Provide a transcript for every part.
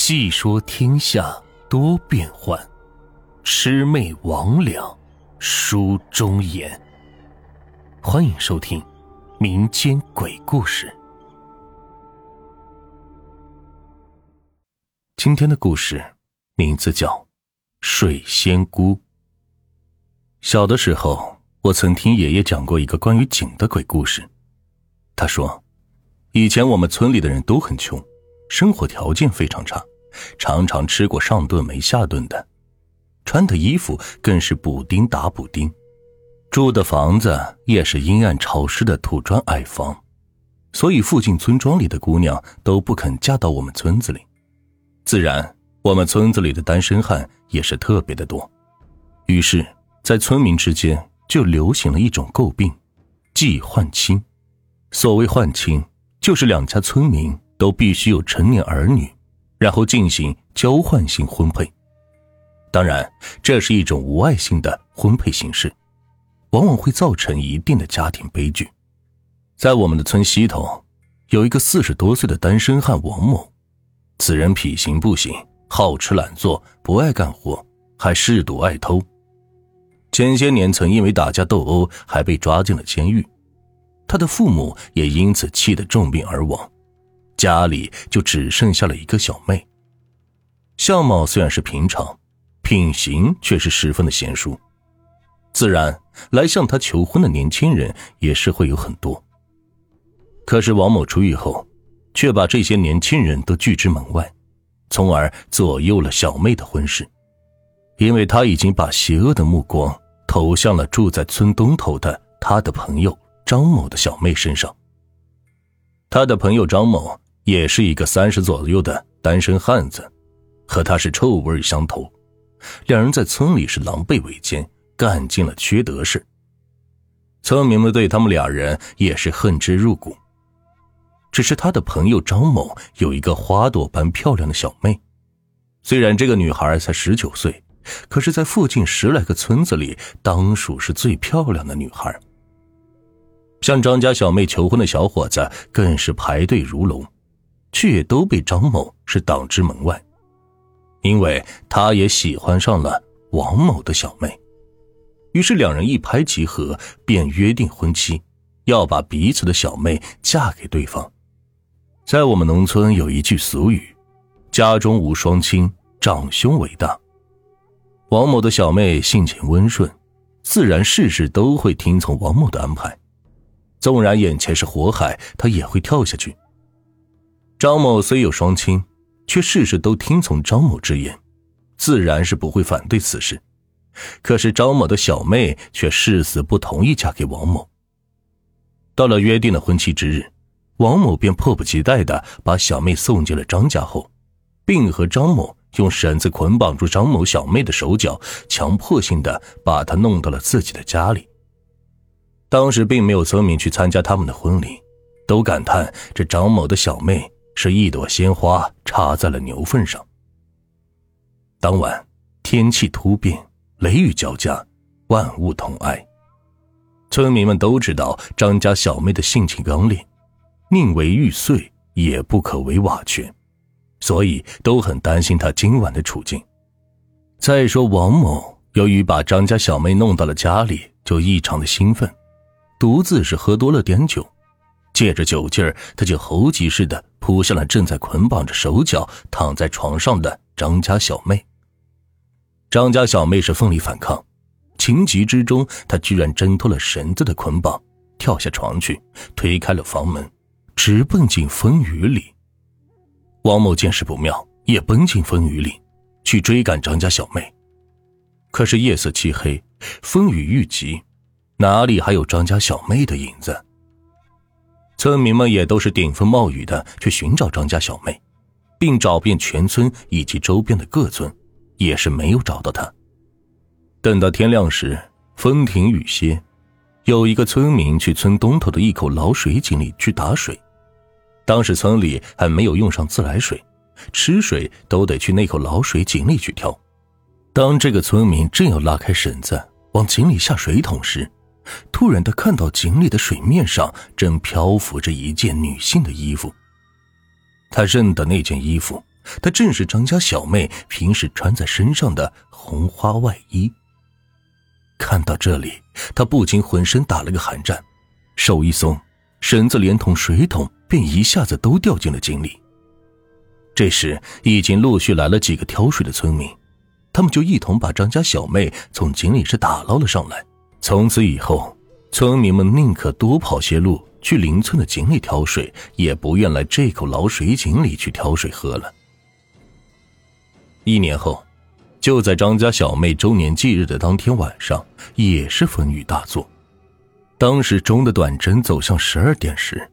细说天下多变幻，魑魅魍魉书中言。欢迎收听民间鬼故事。今天的故事名字叫《水仙姑》。小的时候，我曾听爷爷讲过一个关于井的鬼故事。他说，以前我们村里的人都很穷。生活条件非常差，常常吃过上顿没下顿的，穿的衣服更是补丁打补丁，住的房子也是阴暗潮湿的土砖矮房，所以附近村庄里的姑娘都不肯嫁到我们村子里，自然我们村子里的单身汉也是特别的多，于是，在村民之间就流行了一种诟病，即换亲。所谓换亲，就是两家村民。都必须有成年儿女，然后进行交换性婚配。当然，这是一种无爱性的婚配形式，往往会造成一定的家庭悲剧。在我们的村西头，有一个四十多岁的单身汉王某，此人品行不行，好吃懒做，不爱干活，还嗜赌爱偷。前些年曾因为打架斗殴，还被抓进了监狱。他的父母也因此气得重病而亡。家里就只剩下了一个小妹。相貌虽然是平常，品行却是十分的贤淑，自然来向她求婚的年轻人也是会有很多。可是王某出狱后，却把这些年轻人都拒之门外，从而左右了小妹的婚事，因为他已经把邪恶的目光投向了住在村东头的他的朋友张某的小妹身上。他的朋友张某。也是一个三十左右的单身汉子，和他是臭味相投，两人在村里是狼狈为奸，干尽了缺德事。村民们对他们俩人也是恨之入骨。只是他的朋友张某有一个花朵般漂亮的小妹，虽然这个女孩才十九岁，可是，在附近十来个村子里，当属是最漂亮的女孩。向张家小妹求婚的小伙子更是排队如龙。却也都被张某是挡之门外，因为他也喜欢上了王某的小妹，于是两人一拍即合，便约定婚期，要把彼此的小妹嫁给对方。在我们农村有一句俗语：“家中无双亲，长兄为大。”王某的小妹性情温顺，自然事事都会听从王某的安排，纵然眼前是火海，他也会跳下去。张某虽有双亲，却事事都听从张某之言，自然是不会反对此事。可是张某的小妹却誓死不同意嫁给王某。到了约定的婚期之日，王某便迫不及待的把小妹送进了张家后，并和张某用绳子捆绑住张某小妹的手脚，强迫性的把她弄到了自己的家里。当时并没有村民去参加他们的婚礼，都感叹这张某的小妹。是一朵鲜花插在了牛粪上。当晚天气突变，雷雨交加，万物同哀。村民们都知道张家小妹的性情刚烈，宁为玉碎也不可为瓦全，所以都很担心她今晚的处境。再说王某，由于把张家小妹弄到了家里，就异常的兴奋，独自是喝多了点酒。借着酒劲儿，他就猴急似的扑向了正在捆绑着手脚躺在床上的张家小妹。张家小妹是奋力反抗，情急之中，她居然挣脱了绳子的捆绑，跳下床去，推开了房门，直奔进风雨里。王某见势不妙，也奔进风雨里，去追赶张家小妹。可是夜色漆黑，风雨愈急，哪里还有张家小妹的影子？村民们也都是顶风冒雨的去寻找张家小妹，并找遍全村以及周边的各村，也是没有找到她。等到天亮时，风停雨歇，有一个村民去村东头的一口老水井里去打水。当时村里还没有用上自来水，吃水都得去那口老水井里去挑。当这个村民正要拉开绳子往井里下水桶时，突然，他看到井里的水面上正漂浮着一件女性的衣服。他认得那件衣服，它正是张家小妹平时穿在身上的红花外衣。看到这里，他不禁浑身打了个寒战，手一松，绳子连同水桶便一下子都掉进了井里。这时，已经陆续来了几个挑水的村民，他们就一同把张家小妹从井里是打捞了上来。从此以后，村民们宁可多跑些路去邻村的井里挑水，也不愿来这口老水井里去挑水喝了。一年后。就在张家小妹周年忌日的当天晚上，也是风雨大作。当时钟的短针走向十二点时，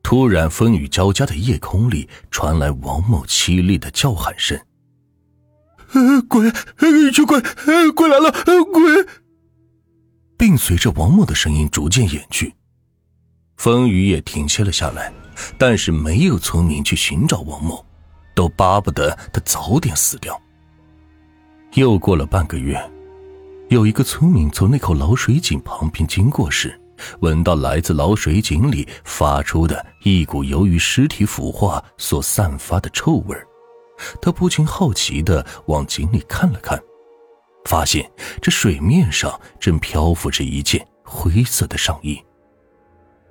突然风雨交加的夜空里传来王某凄厉的叫喊声：“鬼，有鬼，鬼来了，鬼！”并随着王默的声音逐渐远去，风雨也停歇了下来。但是没有村民去寻找王默，都巴不得他早点死掉。又过了半个月，有一个村民从那口老水井旁边经过时，闻到来自老水井里发出的一股由于尸体腐化所散发的臭味他不禁好奇的往井里看了看，发现这水面上正漂浮着一件灰色的上衣。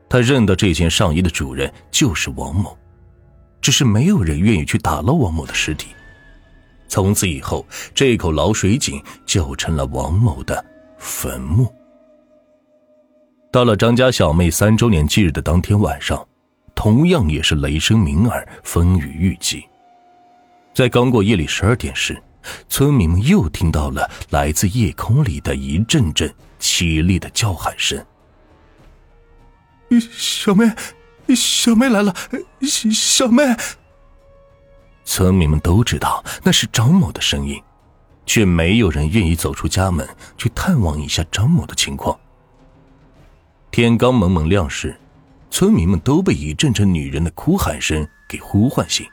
他认得这件上衣的主人就是王某，只是没有人愿意去打捞王某的尸体。从此以后，这口老水井就成了王某的坟墓。到了张家小妹三周年忌日的当天晚上，同样也是雷声鸣耳，风雨欲急。在刚过夜里十二点时，村民们又听到了来自夜空里的一阵阵凄厉的叫喊声：“小妹，小妹来了，小妹！”村民们都知道那是张某的声音，却没有人愿意走出家门去探望一下张某的情况。天刚蒙蒙亮时，村民们都被一阵阵女人的哭喊声给呼唤醒。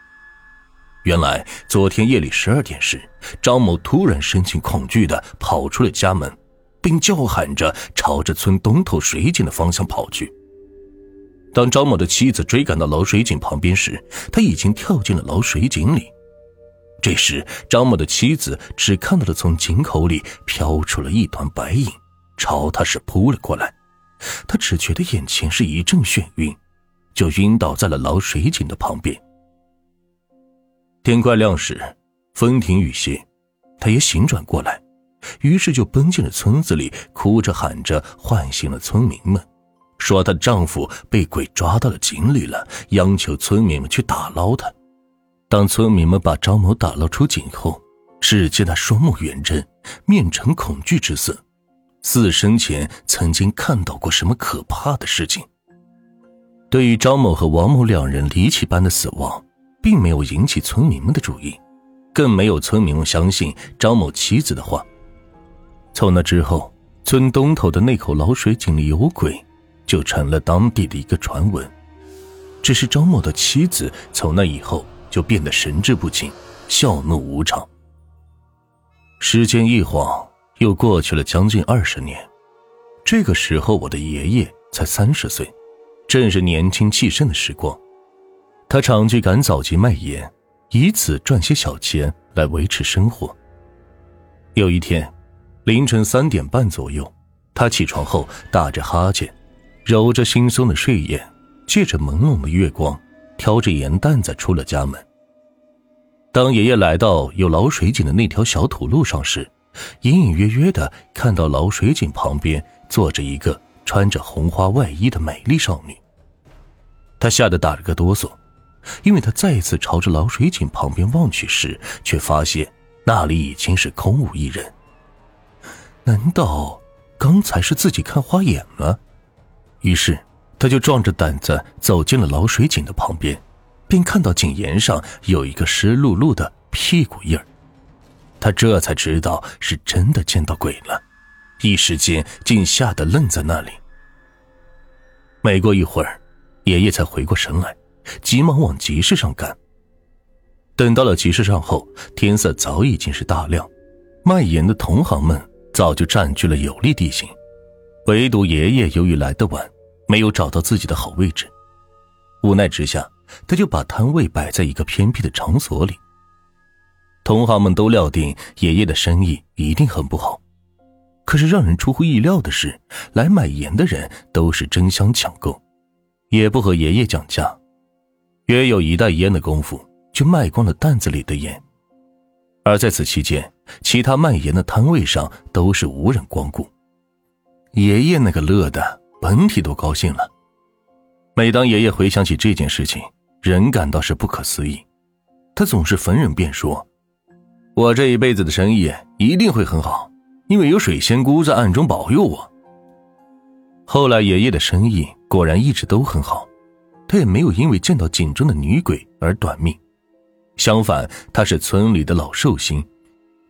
原来昨天夜里十二点时，张某突然神情恐惧的跑出了家门，并叫喊着朝着村东头水井的方向跑去。当张某的妻子追赶到老水井旁边时，他已经跳进了老水井里。这时，张某的妻子只看到了从井口里飘出了一团白影，朝他是扑了过来。他只觉得眼前是一阵眩晕，就晕倒在了老水井的旁边。天快亮时，风停雨歇，他也醒转过来，于是就奔进了村子里，哭着喊着唤醒了村民们。说她丈夫被鬼抓到了井里了，央求村民们去打捞他。当村民们把张某打捞出井后，只见他双目圆睁，面呈恐惧之色，似生前曾经看到过什么可怕的事情。对于张某和王某两人离奇般的死亡，并没有引起村民们的注意，更没有村民们相信张某妻子的话。从那之后，村东头的那口老水井里有鬼。就成了当地的一个传闻。只是张某的妻子从那以后就变得神志不清，笑怒无常。时间一晃又过去了将近二十年，这个时候我的爷爷才三十岁，正是年轻气盛的时光。他常去赶早集卖盐，以此赚些小钱来维持生活。有一天，凌晨三点半左右，他起床后打着哈欠。揉着惺忪的睡眼，借着朦胧的月光，挑着盐担子出了家门。当爷爷来到有老水井的那条小土路上时，隐隐约约的看到老水井旁边坐着一个穿着红花外衣的美丽少女。他吓得打了个哆嗦，因为他再次朝着老水井旁边望去时，却发现那里已经是空无一人。难道刚才是自己看花眼了？于是，他就壮着胆子走进了老水井的旁边，便看到井沿上有一个湿漉漉的屁股印儿。他这才知道是真的见到鬼了，一时间竟吓得愣在那里。没过一会儿，爷爷才回过神来，急忙往集市上赶。等到了集市上后，天色早已经是大亮，卖盐的同行们早就占据了有利地形，唯独爷爷由于来得晚。没有找到自己的好位置，无奈之下，他就把摊位摆在一个偏僻的场所里，同行们都料定爷爷的生意一定很不好。可是让人出乎意料的是，来买盐的人都是争相抢购，也不和爷爷讲价，约有一袋烟的功夫就卖光了担子里的盐。而在此期间，其他卖盐的摊位上都是无人光顾。爷爷那个乐的，本体都高兴了。每当爷爷回想起这件事情，仍感到是不可思议。他总是逢人便说：“我这一辈子的生意一定会很好，因为有水仙姑在暗中保佑我。”后来，爷爷的生意果然一直都很好，他也没有因为见到井中的女鬼而短命。相反，他是村里的老寿星，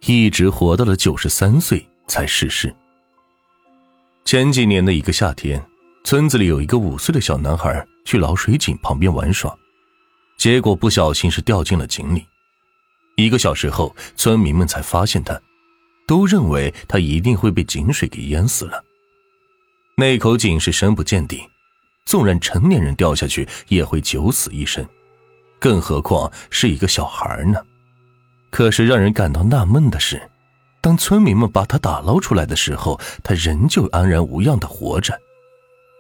一直活到了九十三岁才逝世。前几年的一个夏天。村子里有一个五岁的小男孩去老水井旁边玩耍，结果不小心是掉进了井里。一个小时后，村民们才发现他，都认为他一定会被井水给淹死了。那口井是深不见底，纵然成年人掉下去也会九死一生，更何况是一个小孩呢？可是让人感到纳闷的是，当村民们把他打捞出来的时候，他仍旧安然无恙的活着。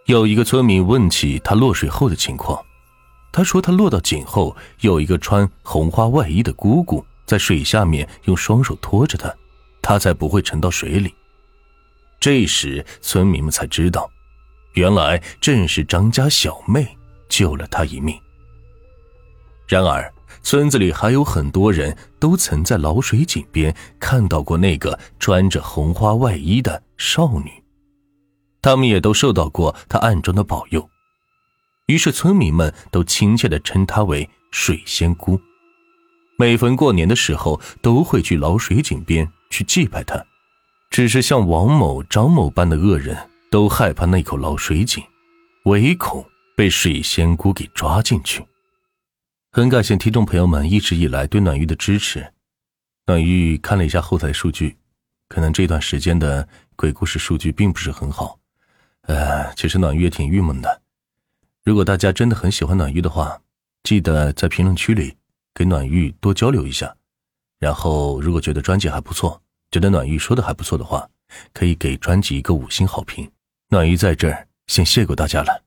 有一个村民问起他落水后的情况，他说他落到井后，有一个穿红花外衣的姑姑在水下面用双手托着他，他才不会沉到水里。这时村民们才知道，原来正是张家小妹救了他一命。然而，村子里还有很多人都曾在老水井边看到过那个穿着红花外衣的少女。他们也都受到过他暗中的保佑，于是村民们都亲切地称她为水仙姑。每逢过年的时候，都会去老水井边去祭拜她。只是像王某、张某般的恶人，都害怕那口老水井，唯恐被水仙姑给抓进去。很感谢听众朋友们一直以来对暖玉的支持。暖玉看了一下后台数据，可能这段时间的鬼故事数据并不是很好。呃，其实暖玉也挺郁闷的。如果大家真的很喜欢暖玉的话，记得在评论区里给暖玉多交流一下。然后，如果觉得专辑还不错，觉得暖玉说的还不错的话，可以给专辑一个五星好评。暖玉在这儿先谢过大家了。